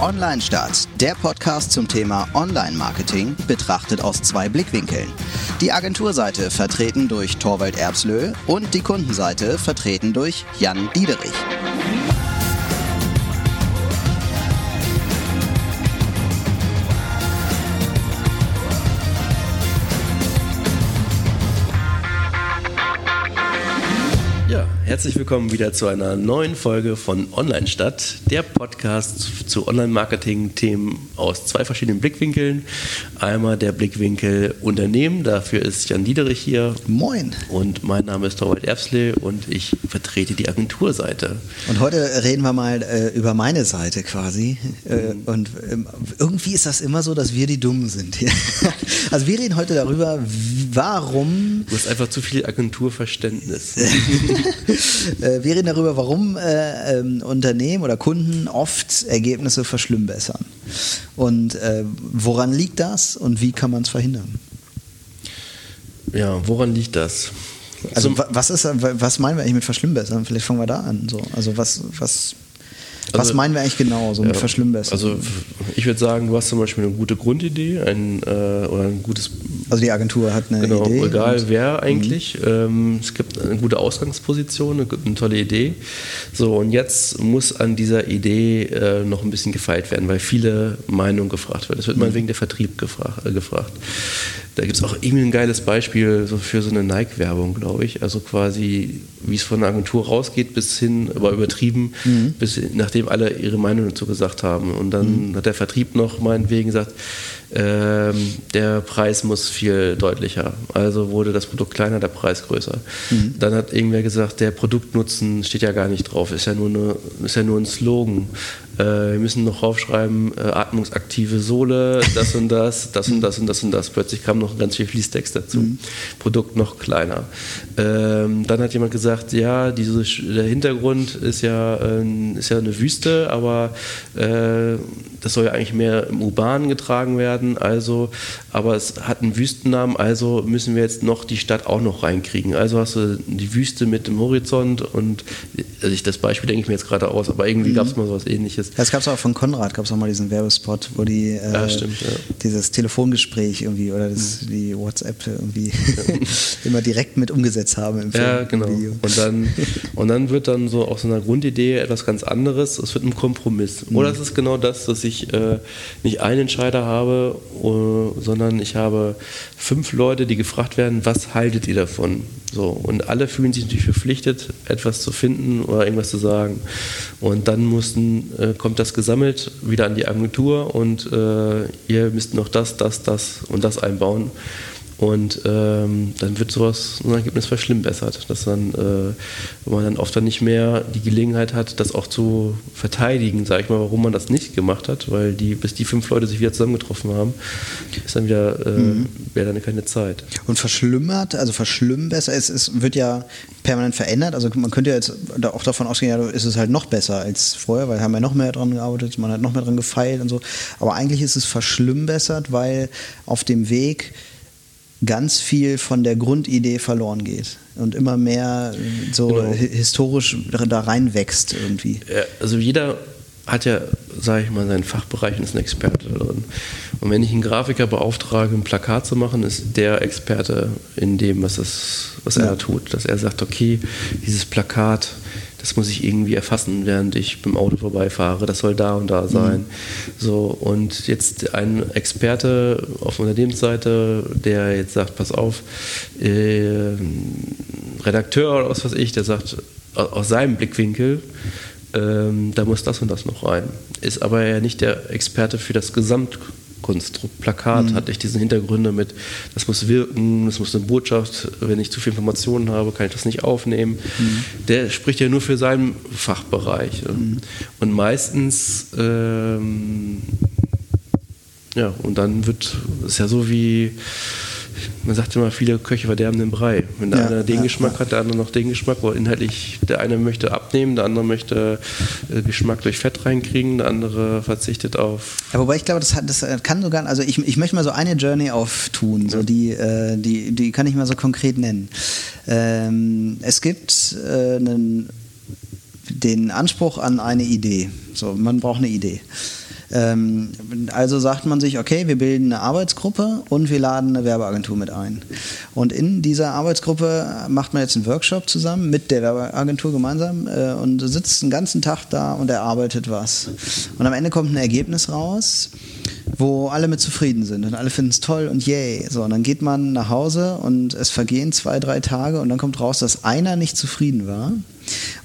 Online Start, der Podcast zum Thema Online-Marketing, betrachtet aus zwei Blickwinkeln. Die Agenturseite vertreten durch Torwald Erbslö und die Kundenseite vertreten durch Jan Diederich. Herzlich willkommen wieder zu einer neuen Folge von Online Stadt, der Podcast zu Online-Marketing-Themen aus zwei verschiedenen Blickwinkeln. Einmal der Blickwinkel Unternehmen, dafür ist Jan Diederich hier. Moin. Und mein Name ist Torwald Erbsle und ich vertrete die Agenturseite. Und heute reden wir mal äh, über meine Seite quasi. Äh, mhm. Und äh, irgendwie ist das immer so, dass wir die Dummen sind hier. also wir reden heute darüber, warum. Du hast einfach zu viel Agenturverständnis. Äh, wir reden darüber, warum äh, ähm, Unternehmen oder Kunden oft Ergebnisse verschlimmbessern. Und äh, woran liegt das und wie kann man es verhindern? Ja, woran liegt das? Also, was ist, was meinen wir eigentlich mit verschlimmbessern? Vielleicht fangen wir da an. So. Also was, was was also, meinen wir eigentlich genau, so mit ja, Verschlimmbessern? Also ich würde sagen, du hast zum Beispiel eine gute Grundidee ein, äh, oder ein gutes... Also die Agentur hat eine genau, Idee. egal wer eigentlich. Mhm. Ähm, es gibt eine gute Ausgangsposition, eine, eine, tolle Idee. So, und jetzt muss an dieser Idee äh, noch ein bisschen gefeilt werden, weil viele Meinungen gefragt werden. Es wird mhm. mal wegen der Vertrieb gefragt. Äh, gefragt. Da gibt es auch irgendwie ein geiles Beispiel so für so eine Nike-Werbung, glaube ich. Also quasi, wie es von der Agentur rausgeht, bis hin, aber übertrieben, mhm. bis nachdem alle ihre Meinung dazu gesagt haben. Und dann mhm. hat der Vertrieb noch meinetwegen gesagt, ähm, der Preis muss viel deutlicher. Also wurde das Produkt kleiner, der Preis größer. Mhm. Dann hat irgendwer gesagt, der Produktnutzen steht ja gar nicht drauf, ist ja nur, eine, ist ja nur ein Slogan. Äh, wir müssen noch draufschreiben, äh, atmungsaktive Sohle, das und das, das und das und das und das. Plötzlich kam noch ganz viel Fließtext dazu. Mhm. Produkt noch kleiner. Ähm, dann hat jemand gesagt, ja, diese, der Hintergrund ist ja, äh, ist ja eine Wüste, aber äh, das soll ja eigentlich mehr im Urbanen getragen werden, also, aber es hat einen Wüstennamen, also müssen wir jetzt noch die Stadt auch noch reinkriegen. Also hast du die Wüste mit dem Horizont und also ich, das Beispiel denke ich mir jetzt gerade aus, aber irgendwie mhm. gab es mal so was ähnliches. Ja, es gab es auch von Konrad, gab es auch mal diesen Werbespot, wo die äh, ja, stimmt, ja. dieses Telefongespräch irgendwie oder das, mhm. die WhatsApp irgendwie immer direkt mit umgesetzt haben im Film. Ja, genau. Video. Und dann, und dann wird dann so aus so einer Grundidee etwas ganz anderes, es wird ein Kompromiss. Mhm. Oder es ist genau das, dass ich äh, nicht einen Entscheider habe, uh, sondern ich habe fünf Leute, die gefragt werden, was haltet ihr davon? So, und alle fühlen sich natürlich verpflichtet, etwas zu finden oder irgendwas zu sagen. Und dann mussten, äh, kommt das gesammelt wieder an die Agentur und äh, ihr müsst noch das, das, das und das einbauen. Und ähm, dann wird sowas, ein Ergebnis verschlimmbessert, dass dann, äh, man dann oft dann nicht mehr die Gelegenheit hat, das auch zu verteidigen, sage ich mal, warum man das nicht gemacht hat, weil die, bis die fünf Leute sich wieder zusammengetroffen haben, ist dann wieder, äh, mhm. wäre dann keine Zeit. Und verschlimmert, also verschlimmbessert, es, es wird ja permanent verändert, also man könnte ja jetzt auch davon ausgehen, ja, ist es halt noch besser als vorher, weil haben wir noch mehr dran gearbeitet, man hat noch mehr dran gefeilt und so, aber eigentlich ist es verschlimmbessert, weil auf dem Weg ganz viel von der Grundidee verloren geht und immer mehr so genau. historisch da reinwächst irgendwie. Also jeder hat ja, sage ich mal, seinen Fachbereich und ist ein Experte drin. Und wenn ich einen Grafiker beauftrage, ein Plakat zu machen, ist der Experte in dem, was, es, was ja. er tut. Dass er sagt, okay, dieses Plakat das muss ich irgendwie erfassen, während ich beim Auto vorbeifahre. Das soll da und da mhm. sein. Mhm. So, und jetzt ein Experte auf Unternehmensseite, der jetzt sagt, pass auf, äh, Redakteur oder was weiß ich, der sagt, aus seinem Blickwinkel, ähm, da muss das und das noch rein. Ist aber ja nicht der Experte für das Gesamt Konstrukt, Plakat mhm. hat echt diese Hintergründe mit, das muss wirken, das muss eine Botschaft, wenn ich zu viel Informationen habe, kann ich das nicht aufnehmen. Mhm. Der spricht ja nur für seinen Fachbereich. Mhm. Und meistens, ähm, ja, und dann wird es ja so wie, man sagt immer, viele Köche verderben den Brei. Wenn der ja, eine den ja, Geschmack ja. hat, der andere noch den Geschmack, wo inhaltlich der eine möchte abnehmen, der andere möchte äh, Geschmack durch Fett reinkriegen, der andere verzichtet auf. Ja, wobei ich glaube, das, hat, das kann sogar, also ich, ich möchte mal so eine Journey auftun, so die, äh, die, die kann ich mal so konkret nennen. Ähm, es gibt äh, einen, den Anspruch an eine Idee. So, man braucht eine Idee. Ähm, also sagt man sich, okay, wir bilden eine Arbeitsgruppe und wir laden eine Werbeagentur mit ein. Und in dieser Arbeitsgruppe macht man jetzt einen Workshop zusammen mit der Werbeagentur gemeinsam äh, und sitzt den ganzen Tag da und erarbeitet was. Und am Ende kommt ein Ergebnis raus wo alle mit zufrieden sind und alle finden es toll und yay. So, und dann geht man nach Hause und es vergehen zwei, drei Tage und dann kommt raus, dass einer nicht zufrieden war.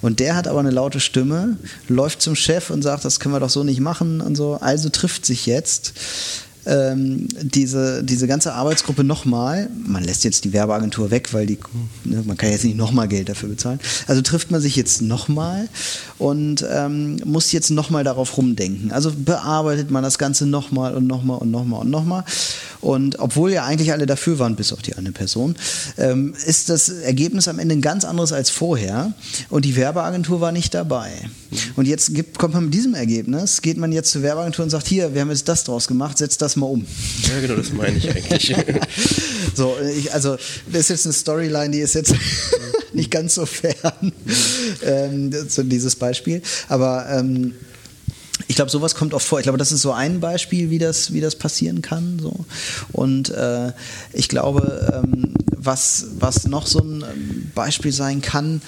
Und der hat aber eine laute Stimme, läuft zum Chef und sagt, das können wir doch so nicht machen und so. Also trifft sich jetzt ähm, diese, diese ganze Arbeitsgruppe nochmal, man lässt jetzt die Werbeagentur weg, weil die, ne, man kann jetzt nicht nochmal Geld dafür bezahlen. Also trifft man sich jetzt nochmal und ähm, muss jetzt nochmal darauf rumdenken. Also bearbeitet man das Ganze nochmal und nochmal und nochmal und nochmal. Und obwohl ja eigentlich alle dafür waren, bis auf die eine Person, ähm, ist das Ergebnis am Ende ein ganz anderes als vorher. Und die Werbeagentur war nicht dabei. Und jetzt gibt, kommt man mit diesem Ergebnis, geht man jetzt zur Werbeagentur und sagt, hier, wir haben jetzt das draus gemacht, setzt das mal um. Ja, genau, das meine ich eigentlich. so, ich, also das ist jetzt eine Storyline, die ist jetzt nicht ganz so fern, ähm, so dieses Beispiel. Aber ähm, ich glaube, sowas kommt oft vor. Ich glaube, das ist so ein Beispiel, wie das, wie das passieren kann. So. Und äh, ich glaube, ähm, was, was noch so ein ähm, Beispiel sein kann,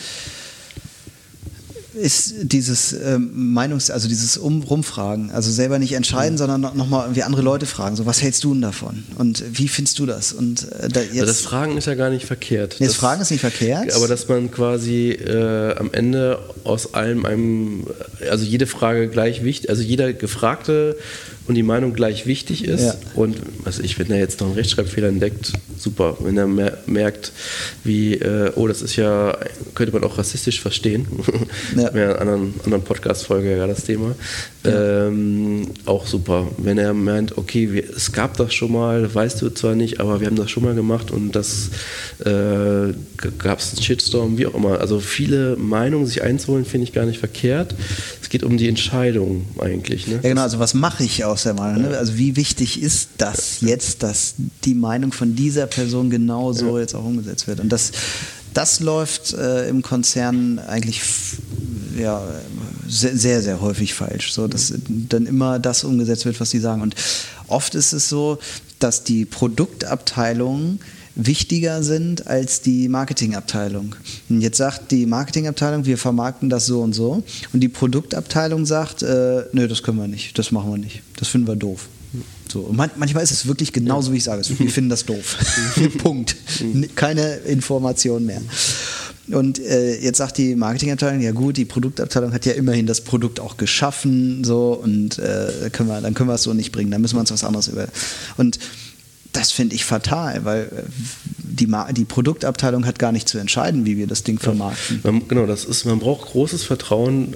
ist dieses ähm, Meinungs-, also dieses um Rumfragen. Also selber nicht entscheiden, mhm. sondern nochmal irgendwie andere Leute fragen. So, was hältst du denn davon? Und wie findest du das? Und äh, da jetzt, das Fragen ist ja gar nicht verkehrt. Nee, das, das Fragen ist nicht verkehrt. Aber dass man quasi äh, am Ende aus allem einem, also jede Frage gleich wichtig, also jeder Gefragte und die Meinung gleich wichtig ist. Ja. Und also ich, wenn er jetzt noch einen Rechtschreibfehler entdeckt, super. Wenn er merkt, wie, äh, oh, das ist ja, könnte man auch rassistisch verstehen. Ja. In einer anderen, anderen Podcast-Folge ja das Thema. Ja. Ähm, auch super. Wenn er meint, okay, wir, es gab das schon mal, weißt du zwar nicht, aber wir haben das schon mal gemacht und das äh, gab es einen Shitstorm, wie auch immer. Also viele Meinungen sich einzuholen, finde ich gar nicht verkehrt. Es geht um die Entscheidung eigentlich. Ne? Ja, genau. Also was mache ich aus der Meinung? Ne? Also wie wichtig ist das jetzt, dass die Meinung von dieser Person genau so jetzt auch umgesetzt wird? Und das, das läuft äh, im Konzern eigentlich ja, sehr, sehr, sehr häufig falsch. So, dass dann immer das umgesetzt wird, was sie sagen. Und oft ist es so, dass die Produktabteilung wichtiger sind als die Marketingabteilung. Und jetzt sagt die Marketingabteilung, wir vermarkten das so und so. Und die Produktabteilung sagt, äh, nö, das können wir nicht, das machen wir nicht, das finden wir doof. So. Man, manchmal ist es wirklich genauso, wie ich sage. Wir finden das doof. Punkt. Keine Information mehr. Und äh, jetzt sagt die Marketingabteilung, ja gut, die Produktabteilung hat ja immerhin das Produkt auch geschaffen, so und äh, können wir, dann können wir es so nicht bringen, dann müssen wir uns was anderes über. Und das finde ich fatal, weil äh, die, die, Produktabteilung hat gar nicht zu entscheiden, wie wir das Ding vermarkten. Ja, man, genau, das ist, man braucht großes Vertrauen.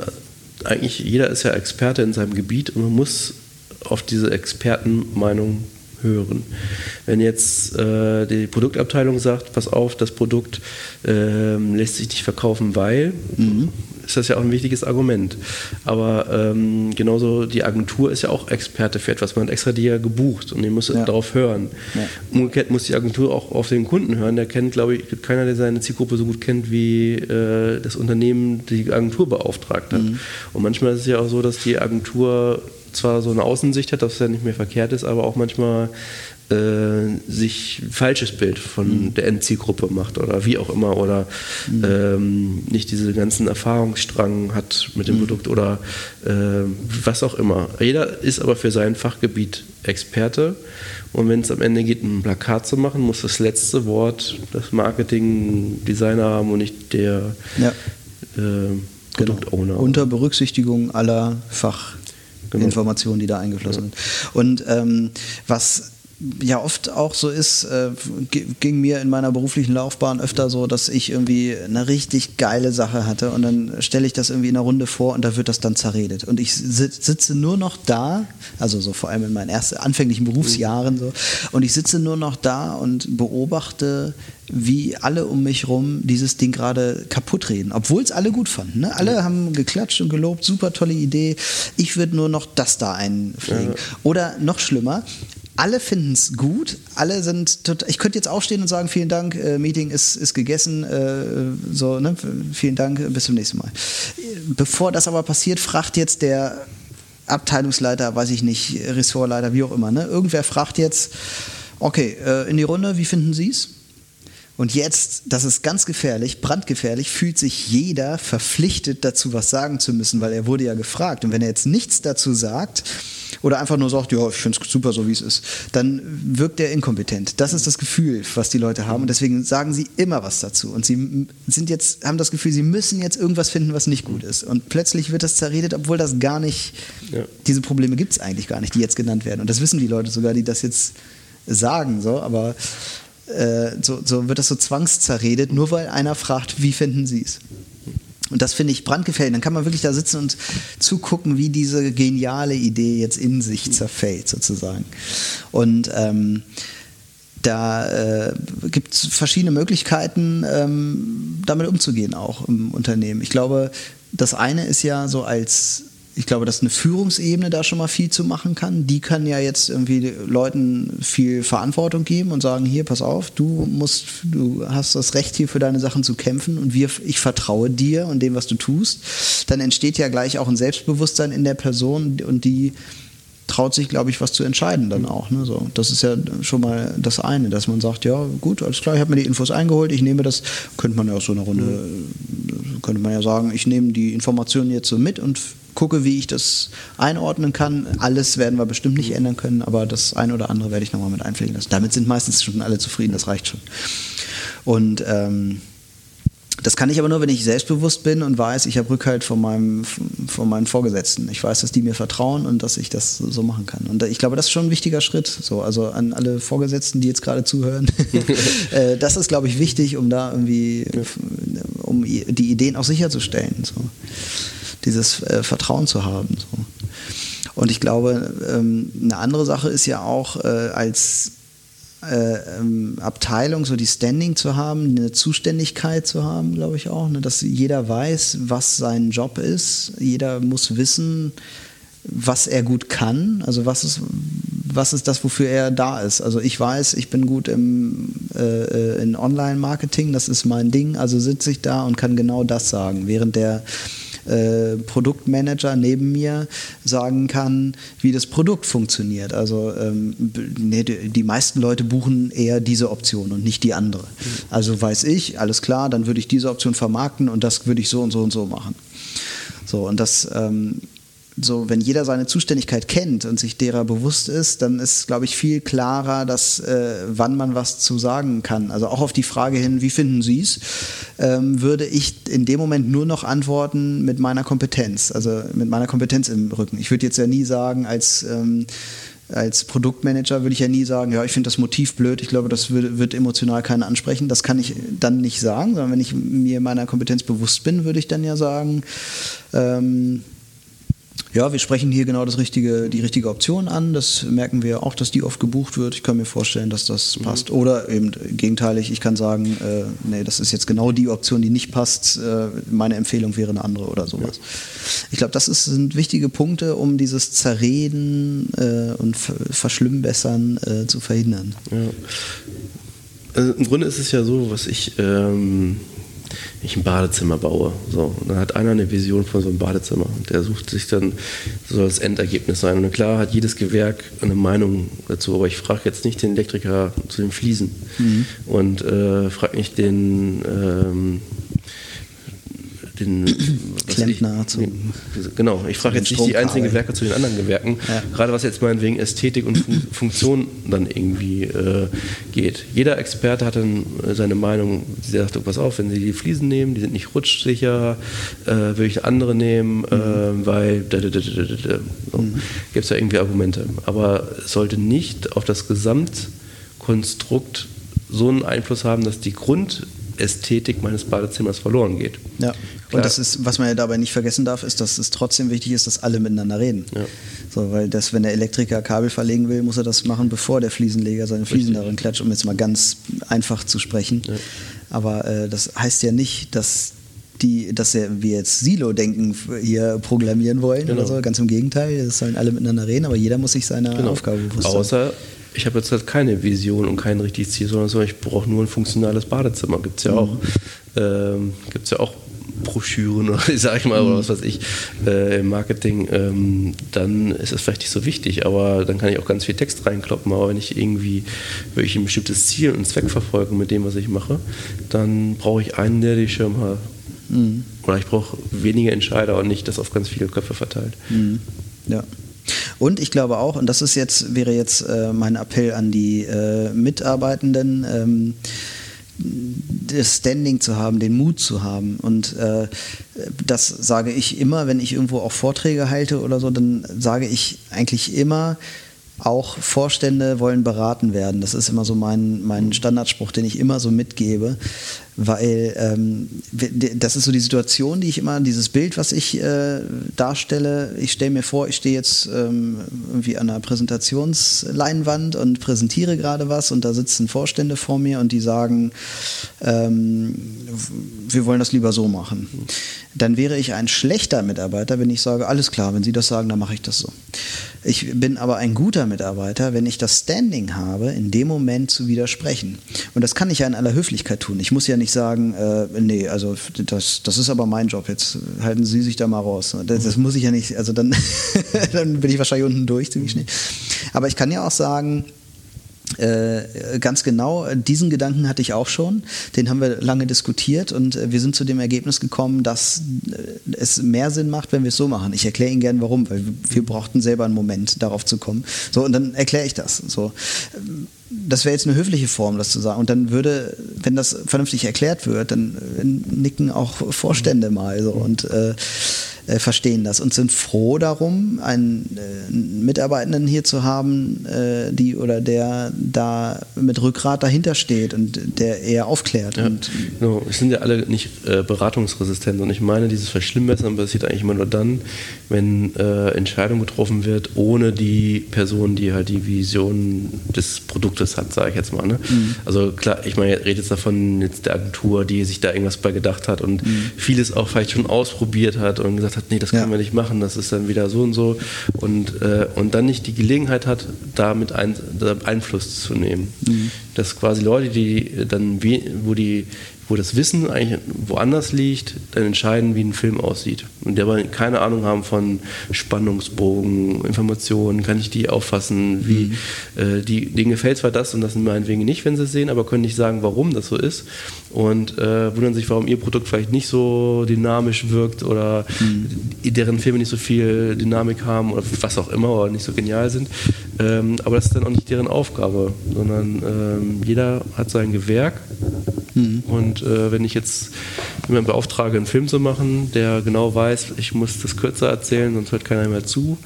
Eigentlich jeder ist ja Experte in seinem Gebiet und man muss auf diese Expertenmeinung hören. Wenn jetzt äh, die Produktabteilung sagt, pass auf, das Produkt äh, lässt sich nicht verkaufen, weil, mhm. ist das ja auch ein wichtiges Argument. Aber ähm, genauso die Agentur ist ja auch Experte für etwas. Man hat extra die ja gebucht und die muss ja. darauf hören. Ja. Umgekehrt muss die Agentur auch auf den Kunden hören. Der kennt, glaube ich, keiner, der seine Zielgruppe so gut kennt wie äh, das Unternehmen, die Agentur beauftragt hat. Mhm. Und manchmal ist es ja auch so, dass die Agentur zwar so eine Außensicht hat, dass ja nicht mehr verkehrt ist, aber auch manchmal äh, sich ein falsches Bild von mhm. der Endzielgruppe macht oder wie auch immer oder mhm. ähm, nicht diese ganzen Erfahrungsstrang hat mit dem mhm. Produkt oder äh, was auch immer. Jeder ist aber für sein Fachgebiet Experte und wenn es am Ende geht, ein Plakat zu machen, muss das letzte Wort das Marketing-Designer haben und nicht der ja. äh, Produktowner. Genau. Unter Berücksichtigung aller Fach genau. Informationen, die da eingeflossen ja. sind. Und ähm, was ja oft auch so ist, äh, ging mir in meiner beruflichen Laufbahn öfter so, dass ich irgendwie eine richtig geile Sache hatte und dann stelle ich das irgendwie in einer Runde vor und da wird das dann zerredet. Und ich sitze nur noch da, also so vor allem in meinen ersten anfänglichen Berufsjahren so, und ich sitze nur noch da und beobachte, wie alle um mich rum dieses Ding gerade kaputt reden, obwohl es alle gut fanden. Ne? Alle ja. haben geklatscht und gelobt, super tolle Idee. Ich würde nur noch das da einpflegen. Ja. Oder noch schlimmer, alle finden es gut, alle sind total, ich könnte jetzt aufstehen und sagen, vielen Dank, äh, Meeting ist, ist gegessen, äh, so, ne? vielen Dank, bis zum nächsten Mal. Bevor das aber passiert, fragt jetzt der Abteilungsleiter, weiß ich nicht, Ressortleiter, wie auch immer. Ne? Irgendwer fragt jetzt, okay, äh, in die Runde, wie finden Sie es? Und jetzt, das ist ganz gefährlich, brandgefährlich, fühlt sich jeder verpflichtet dazu, was sagen zu müssen, weil er wurde ja gefragt. Und wenn er jetzt nichts dazu sagt oder einfach nur sagt, ja, ich finde es super so, wie es ist, dann wirkt er inkompetent. Das ist das Gefühl, was die Leute haben. Und deswegen sagen sie immer was dazu. Und sie sind jetzt, haben das Gefühl, sie müssen jetzt irgendwas finden, was nicht gut ist. Und plötzlich wird das zerredet, obwohl das gar nicht, ja. diese Probleme gibt es eigentlich gar nicht, die jetzt genannt werden. Und das wissen die Leute sogar, die das jetzt sagen, so, aber äh, so, so wird das so zwangszerredet, nur weil einer fragt, wie finden Sie es? Und das finde ich brandgefährlich. Dann kann man wirklich da sitzen und zugucken, wie diese geniale Idee jetzt in sich zerfällt, sozusagen. Und ähm, da äh, gibt es verschiedene Möglichkeiten, ähm, damit umzugehen, auch im Unternehmen. Ich glaube, das eine ist ja so als ich glaube, dass eine Führungsebene da schon mal viel zu machen kann. Die können ja jetzt irgendwie Leuten viel Verantwortung geben und sagen, hier, pass auf, du musst, du hast das Recht hier für deine Sachen zu kämpfen und wir, ich vertraue dir und dem, was du tust. Dann entsteht ja gleich auch ein Selbstbewusstsein in der Person und die traut sich, glaube ich, was zu entscheiden dann auch. Ne? So, das ist ja schon mal das eine, dass man sagt, ja gut, alles klar, ich habe mir die Infos eingeholt, ich nehme das, könnte man ja auch so eine Runde, mhm. könnte man ja sagen, ich nehme die Informationen jetzt so mit und gucke, wie ich das einordnen kann. Alles werden wir bestimmt nicht ändern können, aber das eine oder andere werde ich nochmal mit einpflegen lassen. Damit sind meistens schon alle zufrieden, das reicht schon. Und ähm, das kann ich aber nur, wenn ich selbstbewusst bin und weiß, ich habe Rückhalt von, meinem, von meinen Vorgesetzten. Ich weiß, dass die mir vertrauen und dass ich das so machen kann. Und ich glaube, das ist schon ein wichtiger Schritt. So, also an alle Vorgesetzten, die jetzt gerade zuhören. Äh, das ist, glaube ich, wichtig, um da irgendwie, um die Ideen auch sicherzustellen. So dieses äh, Vertrauen zu haben. So. Und ich glaube, ähm, eine andere Sache ist ja auch äh, als äh, ähm, Abteilung so die Standing zu haben, eine Zuständigkeit zu haben, glaube ich auch, ne? dass jeder weiß, was sein Job ist. Jeder muss wissen, was er gut kann, also was ist, was ist das, wofür er da ist. Also ich weiß, ich bin gut im, äh, äh in Online-Marketing, das ist mein Ding, also sitze ich da und kann genau das sagen, während der äh, Produktmanager neben mir sagen kann, wie das Produkt funktioniert. Also ähm, nee, die meisten Leute buchen eher diese Option und nicht die andere. Mhm. Also weiß ich, alles klar, dann würde ich diese Option vermarkten und das würde ich so und so und so machen. So, und das ähm, so, wenn jeder seine Zuständigkeit kennt und sich derer bewusst ist, dann ist, glaube ich, viel klarer, dass äh, wann man was zu sagen kann. Also auch auf die Frage hin, wie finden Sie es, ähm, würde ich in dem Moment nur noch antworten mit meiner Kompetenz, also mit meiner Kompetenz im Rücken. Ich würde jetzt ja nie sagen, als ähm, als Produktmanager würde ich ja nie sagen, ja, ich finde das Motiv blöd, ich glaube, das wird, wird, emotional keinen ansprechen. Das kann ich dann nicht sagen, sondern wenn ich mir meiner Kompetenz bewusst bin, würde ich dann ja sagen, ähm, ja, wir sprechen hier genau das richtige, die richtige Option an. Das merken wir auch, dass die oft gebucht wird. Ich kann mir vorstellen, dass das mhm. passt. Oder eben gegenteilig, ich kann sagen, äh, nee, das ist jetzt genau die Option, die nicht passt. Äh, meine Empfehlung wäre eine andere oder sowas. Ja. Ich glaube, das ist, sind wichtige Punkte, um dieses Zerreden äh, und Verschlimmbessern äh, zu verhindern. Ja. Also Im Grunde ist es ja so, was ich ähm, ich ein Badezimmer baue. So, und dann hat einer eine Vision von so einem Badezimmer. Und der sucht sich dann, soll das Endergebnis sein. Und klar hat jedes Gewerk eine Meinung dazu, aber ich frage jetzt nicht den Elektriker zu den Fliesen mhm. und äh, frage nicht den ähm, den Klempner zu. Genau, ich frage jetzt nicht die einzelnen Gewerke zu den anderen Gewerken, ja. gerade was jetzt meinetwegen Ästhetik und Fun Funktion dann irgendwie äh, geht. Jeder Experte hat dann äh, seine Meinung, sie sagt, oh, pass auf, wenn Sie die Fliesen nehmen, die sind nicht rutschsicher, äh, würde ich andere nehmen, äh, mhm. weil da, da, da, so. mhm. gibt es ja irgendwie Argumente. Aber es sollte nicht auf das Gesamtkonstrukt so einen Einfluss haben, dass die Grund Ästhetik meines Badezimmers verloren geht. Ja. Klar. Und das ist, was man ja dabei nicht vergessen darf, ist, dass es trotzdem wichtig ist, dass alle miteinander reden. Ja. So, weil das, wenn der Elektriker Kabel verlegen will, muss er das machen, bevor der Fliesenleger seine Fliesen Richtig. darin klatscht, um jetzt mal ganz einfach zu sprechen. Ja. Aber äh, das heißt ja nicht, dass die, dass wir jetzt Silo-Denken hier programmieren wollen genau. oder so. Ganz im Gegenteil, es sollen alle miteinander reden, aber jeder muss sich seiner genau. Aufgabe bewusst sein. Außer ich habe jetzt halt keine Vision und kein richtiges Ziel, sondern so, ich brauche nur ein funktionales Badezimmer. Gibt es ja, mhm. Ähm, ja auch Broschüren oder sag ich mal, oder was weiß ich, äh, im Marketing, ähm, dann ist das vielleicht nicht so wichtig, aber dann kann ich auch ganz viel Text reinkloppen. Aber wenn ich irgendwie wirklich ein bestimmtes Ziel und Zweck verfolge mit dem, was ich mache, dann brauche ich einen, der die Schirm hat. Mhm. Oder ich brauche weniger Entscheider und nicht das auf ganz viele Köpfe verteilt. Mhm. Ja. Und ich glaube auch, und das ist jetzt, wäre jetzt äh, mein Appell an die äh, Mitarbeitenden, ähm, das Standing zu haben, den Mut zu haben. Und äh, das sage ich immer, wenn ich irgendwo auch Vorträge halte oder so, dann sage ich eigentlich immer, auch Vorstände wollen beraten werden. Das ist immer so mein, mein Standardspruch, den ich immer so mitgebe weil ähm, das ist so die Situation, die ich immer, dieses Bild, was ich äh, darstelle, ich stelle mir vor, ich stehe jetzt ähm, irgendwie an einer Präsentationsleinwand und präsentiere gerade was und da sitzen Vorstände vor mir und die sagen, ähm, wir wollen das lieber so machen. Dann wäre ich ein schlechter Mitarbeiter, wenn ich sage, alles klar, wenn Sie das sagen, dann mache ich das so. Ich bin aber ein guter Mitarbeiter, wenn ich das Standing habe, in dem Moment zu widersprechen. Und das kann ich ja in aller Höflichkeit tun. Ich muss ja nicht sagen, äh, nee, also das, das ist aber mein Job, jetzt halten Sie sich da mal raus. Das, das muss ich ja nicht, also dann, dann bin ich wahrscheinlich unten durch ziemlich schnell. Aber ich kann ja auch sagen, äh, ganz genau, diesen Gedanken hatte ich auch schon. Den haben wir lange diskutiert und äh, wir sind zu dem Ergebnis gekommen, dass äh, es mehr Sinn macht, wenn wir es so machen. Ich erkläre Ihnen gerne warum, weil wir brauchten selber einen Moment, darauf zu kommen. So, und dann erkläre ich das. So. Das wäre jetzt eine höfliche Form, das zu sagen. Und dann würde, wenn das vernünftig erklärt wird, dann nicken auch Vorstände mal so. Und äh, äh, verstehen das und sind froh darum, einen äh, Mitarbeitenden hier zu haben, äh, die oder der da mit Rückgrat dahinter steht und der eher aufklärt. Ja, genau. Wir sind ja alle nicht äh, beratungsresistent und ich meine, dieses Verschlimmbessern passiert eigentlich immer nur dann, wenn äh, Entscheidung getroffen wird, ohne die Person, die halt die Vision des Produktes hat, sage ich jetzt mal. Ne? Mhm. Also klar, ich meine, ich rede jetzt davon jetzt der Agentur, die sich da irgendwas bei gedacht hat und mhm. vieles auch vielleicht schon ausprobiert hat und gesagt hat, nee, das können ja. wir nicht machen, das ist dann wieder so und so und, äh, und dann nicht die Gelegenheit hat, damit ein, Einfluss zu nehmen. Mhm. Dass quasi Leute, die dann, wo die wo das Wissen eigentlich woanders liegt, dann entscheiden, wie ein Film aussieht. Und die aber keine Ahnung haben von Spannungsbogen, Informationen, kann ich die auffassen, wie mhm. äh, die, denen gefällt zwar das und das meinetwegen nicht, wenn sie es sehen, aber können nicht sagen, warum das so ist und äh, wundern sich, warum ihr Produkt vielleicht nicht so dynamisch wirkt oder mhm. deren Filme nicht so viel Dynamik haben oder was auch immer oder nicht so genial sind. Ähm, aber das ist dann auch nicht deren Aufgabe, sondern ähm, jeder hat sein Gewerk mhm. und äh, wenn ich jetzt jemanden beauftrage, einen Film zu machen, der genau weiß, ich muss das kürzer erzählen, sonst hört keiner mehr zu,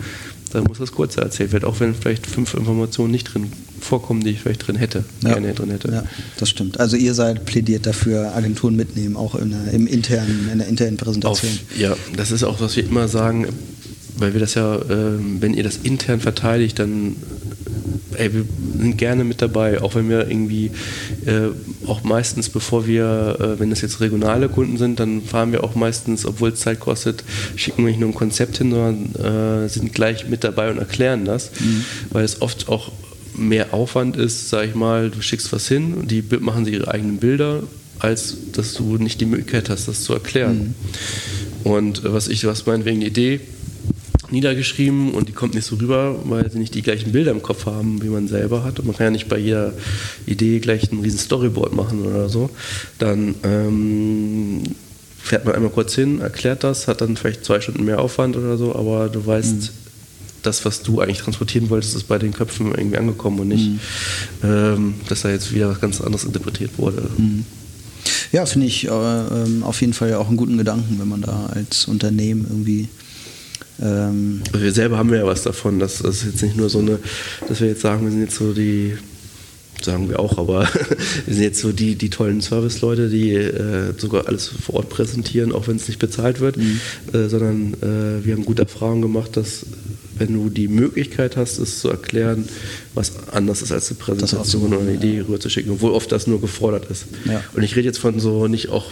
dann muss das kürzer erzählt werden, auch wenn vielleicht fünf Informationen nicht drin vorkommen, die ich vielleicht drin hätte, ja. gerne drin hätte. Ja, das stimmt. Also ihr seid plädiert dafür, Agenturen mitnehmen, auch in der, im internen, in der internen Präsentation. Auf, ja, das ist auch, was wir immer sagen, weil wir das ja, äh, wenn ihr das intern verteidigt, dann ey, wir sind gerne mit dabei, auch wenn wir irgendwie, äh, auch meistens, bevor wir, äh, wenn das jetzt regionale Kunden sind, dann fahren wir auch meistens, obwohl es Zeit kostet, schicken wir nicht nur ein Konzept hin, sondern äh, sind gleich mit dabei und erklären das, mhm. weil es oft auch mehr Aufwand ist, sag ich mal, du schickst was hin und die machen sich ihre eigenen Bilder, als dass du nicht die Möglichkeit hast, das zu erklären. Mhm. Und äh, was ich, was meinetwegen die Idee, niedergeschrieben und die kommt nicht so rüber, weil sie nicht die gleichen Bilder im Kopf haben, wie man selber hat. Und man kann ja nicht bei jeder Idee gleich ein riesen Storyboard machen oder so. Dann ähm, fährt man einmal kurz hin, erklärt das, hat dann vielleicht zwei Stunden mehr Aufwand oder so, aber du weißt, mhm. das, was du eigentlich transportieren wolltest, ist bei den Köpfen irgendwie angekommen und nicht, mhm. ähm, dass da jetzt wieder was ganz anderes interpretiert wurde. Mhm. Ja, finde ich äh, ähm, auf jeden Fall auch einen guten Gedanken, wenn man da als Unternehmen irgendwie ähm wir selber haben ja was davon. Das, das jetzt nicht nur so eine, dass wir jetzt sagen, wir sind jetzt so die sagen wir auch, aber wir sind jetzt so die, die tollen Service-Leute, die äh, sogar alles vor Ort präsentieren, auch wenn es nicht bezahlt wird, mhm. äh, sondern äh, wir haben gute Erfahrungen gemacht, dass wenn du die Möglichkeit hast, es zu erklären, was anders ist als eine Präsentation oder eine Idee rüberzuschicken, obwohl oft das nur gefordert ist. Ja. Und ich rede jetzt von so nicht auch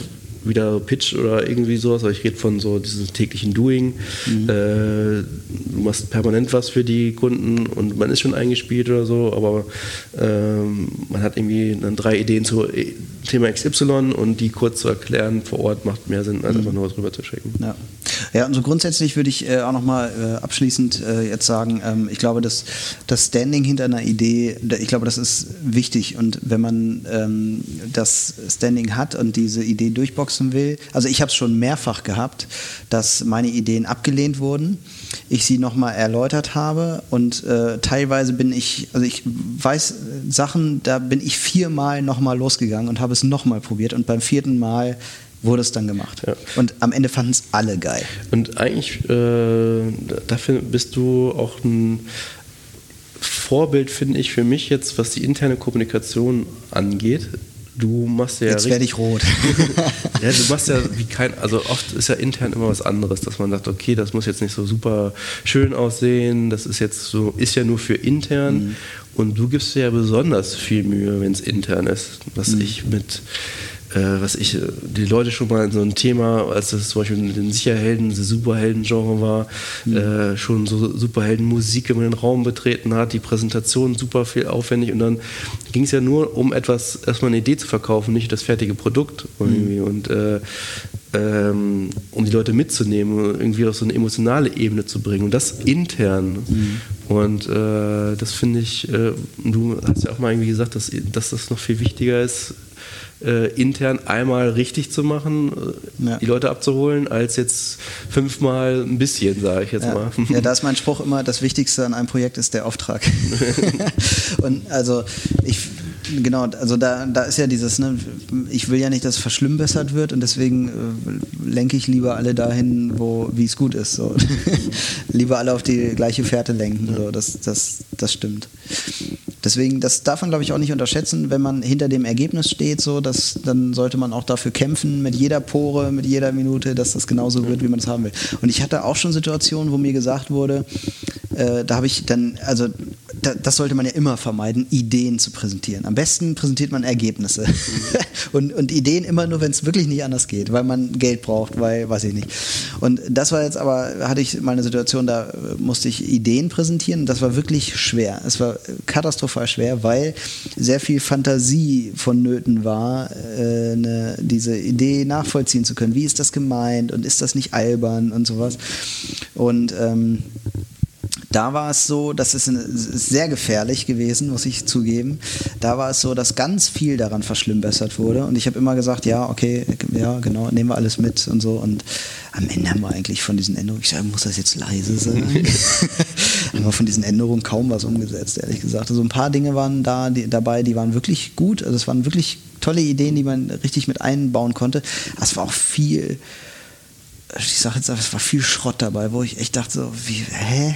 wieder Pitch oder irgendwie sowas, aber ich rede von so diesem täglichen Doing. Mhm. Äh, du machst permanent was für die Kunden und man ist schon eingespielt oder so, aber ähm, man hat irgendwie dann drei Ideen zu Thema XY und die kurz zu erklären vor Ort macht mehr Sinn, als mhm. einfach nur was rüber zu schicken. Ja, ja und so grundsätzlich würde ich äh, auch nochmal äh, abschließend äh, jetzt sagen, ähm, ich glaube, dass das Standing hinter einer Idee, ich glaube, das ist wichtig. Und wenn man ähm, das Standing hat und diese Idee durchboxen will, also ich habe es schon mehrfach gehabt, dass meine Ideen abgelehnt wurden, ich sie nochmal erläutert habe und äh, teilweise bin ich, also ich weiß Sachen, da bin ich viermal nochmal losgegangen und habe es nochmal probiert. Und beim vierten Mal wurde es dann gemacht. Ja. Und am Ende fanden es alle geil. Und eigentlich, äh, dafür bist du auch ein Vorbild, finde ich, für mich jetzt, was die interne Kommunikation angeht. Du machst ja. Jetzt werde ich rot. ja, du machst ja wie kein. Also oft ist ja intern immer was anderes, dass man sagt, okay, das muss jetzt nicht so super schön aussehen, das ist jetzt so, ist ja nur für intern. Mhm. Und du gibst dir ja besonders viel Mühe, wenn es intern ist. Was mhm. ich mit äh, was ich, die Leute schon mal in so ein Thema, als es zum Beispiel den Sicherhelden, das Superhelden-Genre war, mhm. äh, schon so Superhelden-Musik in den Raum betreten hat, die Präsentation super viel aufwendig und dann ging es ja nur um etwas, erstmal eine Idee zu verkaufen, nicht das fertige Produkt mhm. und äh, ähm, um die Leute mitzunehmen, irgendwie auf so eine emotionale Ebene zu bringen und das intern. Mhm. Und äh, das finde ich, äh, du hast ja auch mal irgendwie gesagt, dass, dass das noch viel wichtiger ist, äh, intern einmal richtig zu machen, äh, ja. die Leute abzuholen, als jetzt fünfmal ein bisschen, sage ich jetzt ja. mal. Ja, da ist mein Spruch immer, das Wichtigste an einem Projekt ist der Auftrag. und also ich genau, also da, da ist ja dieses, ne, ich will ja nicht, dass es verschlimmbessert wird und deswegen äh, lenke ich lieber alle dahin, wo wie es gut ist. So. lieber alle auf die gleiche Fährte lenken. So. Das, das, das stimmt. Deswegen, das darf man, glaube ich, auch nicht unterschätzen, wenn man hinter dem Ergebnis steht, so, dass, dann sollte man auch dafür kämpfen, mit jeder Pore, mit jeder Minute, dass das genauso wird, wie man es haben will. Und ich hatte auch schon Situationen, wo mir gesagt wurde, äh, da habe ich dann, also das sollte man ja immer vermeiden, Ideen zu präsentieren. Am besten präsentiert man Ergebnisse. Und, und Ideen immer nur, wenn es wirklich nicht anders geht, weil man Geld braucht, weil, weiß ich nicht. Und das war jetzt aber, hatte ich mal eine Situation, da musste ich Ideen präsentieren das war wirklich schwer. Es war katastrophal schwer, weil sehr viel Fantasie vonnöten war, äh, eine, diese Idee nachvollziehen zu können. Wie ist das gemeint und ist das nicht albern und sowas. Und ähm, da war es so, das ist, sehr gefährlich gewesen, muss ich zugeben. Da war es so, dass ganz viel daran verschlimmbessert wurde. Und ich habe immer gesagt, ja, okay, ja, genau, nehmen wir alles mit und so. Und am Ende haben wir eigentlich von diesen Änderungen, ich sage, muss das jetzt leise sein? haben wir von diesen Änderungen kaum was umgesetzt, ehrlich gesagt. Also ein paar Dinge waren da die, dabei, die waren wirklich gut. Also es waren wirklich tolle Ideen, die man richtig mit einbauen konnte. Es war auch viel ich sage jetzt, es war viel Schrott dabei, wo ich echt dachte so, wie, hä?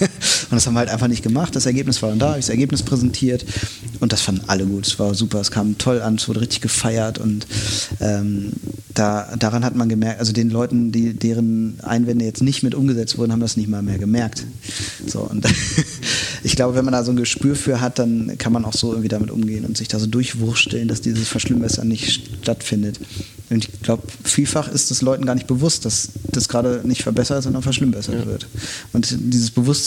und das haben wir halt einfach nicht gemacht. Das Ergebnis war dann da, ich das Ergebnis präsentiert und das fanden alle gut. Es war super, es kam toll an, es wurde richtig gefeiert und ähm, da, daran hat man gemerkt, also den Leuten, die, deren Einwände jetzt nicht mit umgesetzt wurden, haben das nicht mal mehr gemerkt. So, und ich glaube, wenn man da so ein Gespür für hat, dann kann man auch so irgendwie damit umgehen und sich da so durchwursteln, dass dieses Verschlimmbessern nicht stattfindet. Und ich glaube, vielfach ist es Leuten gar nicht bewusst, dass das gerade nicht verbessert, sondern verschlimmbessert ja. wird. Und dieses Bewusstsein,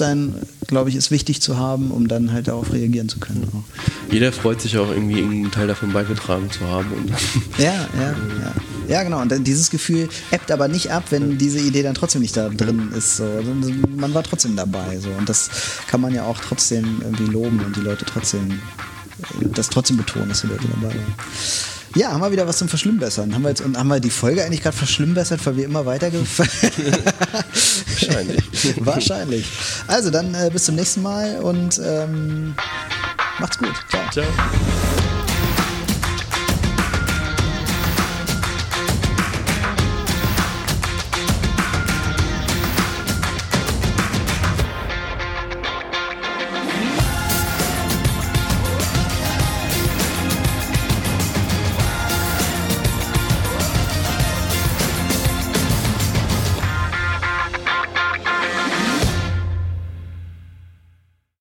glaube ich, ist wichtig zu haben, um dann halt darauf reagieren zu können. Ja. Jeder freut sich auch irgendwie einen Teil davon beigetragen zu haben. ja, ja, ja. Ja, genau. Und dieses Gefühl ebbt aber nicht ab, wenn diese Idee dann trotzdem nicht da drin ist. So. Man war trotzdem dabei. So. Und das kann man ja auch trotzdem irgendwie loben und die Leute trotzdem, das trotzdem betonen, dass die Leute dabei waren. Ja, haben wir wieder was zum Verschlimmbessern. Haben wir jetzt, und haben wir die Folge eigentlich gerade verschlimmbessert, weil wir immer weitergefallen Wahrscheinlich. Wahrscheinlich. Also dann äh, bis zum nächsten Mal und ähm, macht's gut. Ciao. Ciao.